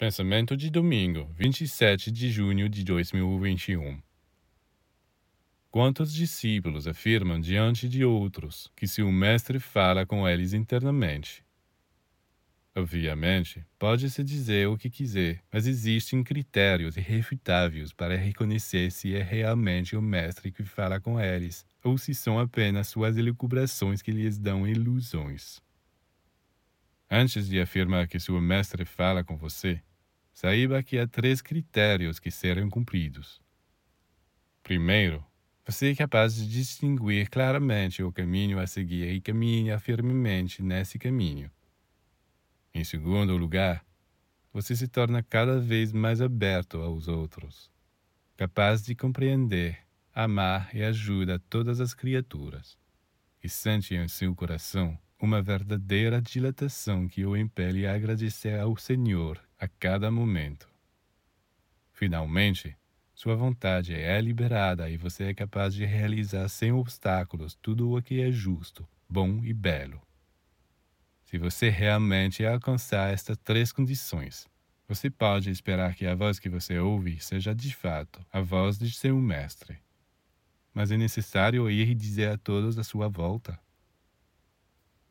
Pensamento de domingo, 27 de junho de 2021. Quantos discípulos afirmam diante de outros que se o Mestre fala com eles internamente? Obviamente, pode-se dizer o que quiser, mas existem critérios irrefutáveis para reconhecer se é realmente o Mestre que fala com eles, ou se são apenas suas elucubrações que lhes dão ilusões. Antes de afirmar que seu Mestre fala com você, saiba que há três critérios que serão cumpridos. Primeiro, você é capaz de distinguir claramente o caminho a seguir e caminha firmemente nesse caminho. Em segundo lugar, você se torna cada vez mais aberto aos outros, capaz de compreender, amar e ajudar todas as criaturas, e sente em seu coração uma verdadeira dilatação que o impele a agradecer ao Senhor a cada momento. Finalmente, sua vontade é liberada e você é capaz de realizar sem obstáculos tudo o que é justo, bom e belo. Se você realmente alcançar estas três condições, você pode esperar que a voz que você ouve seja de fato a voz de seu mestre. Mas é necessário ir dizer a todos à sua volta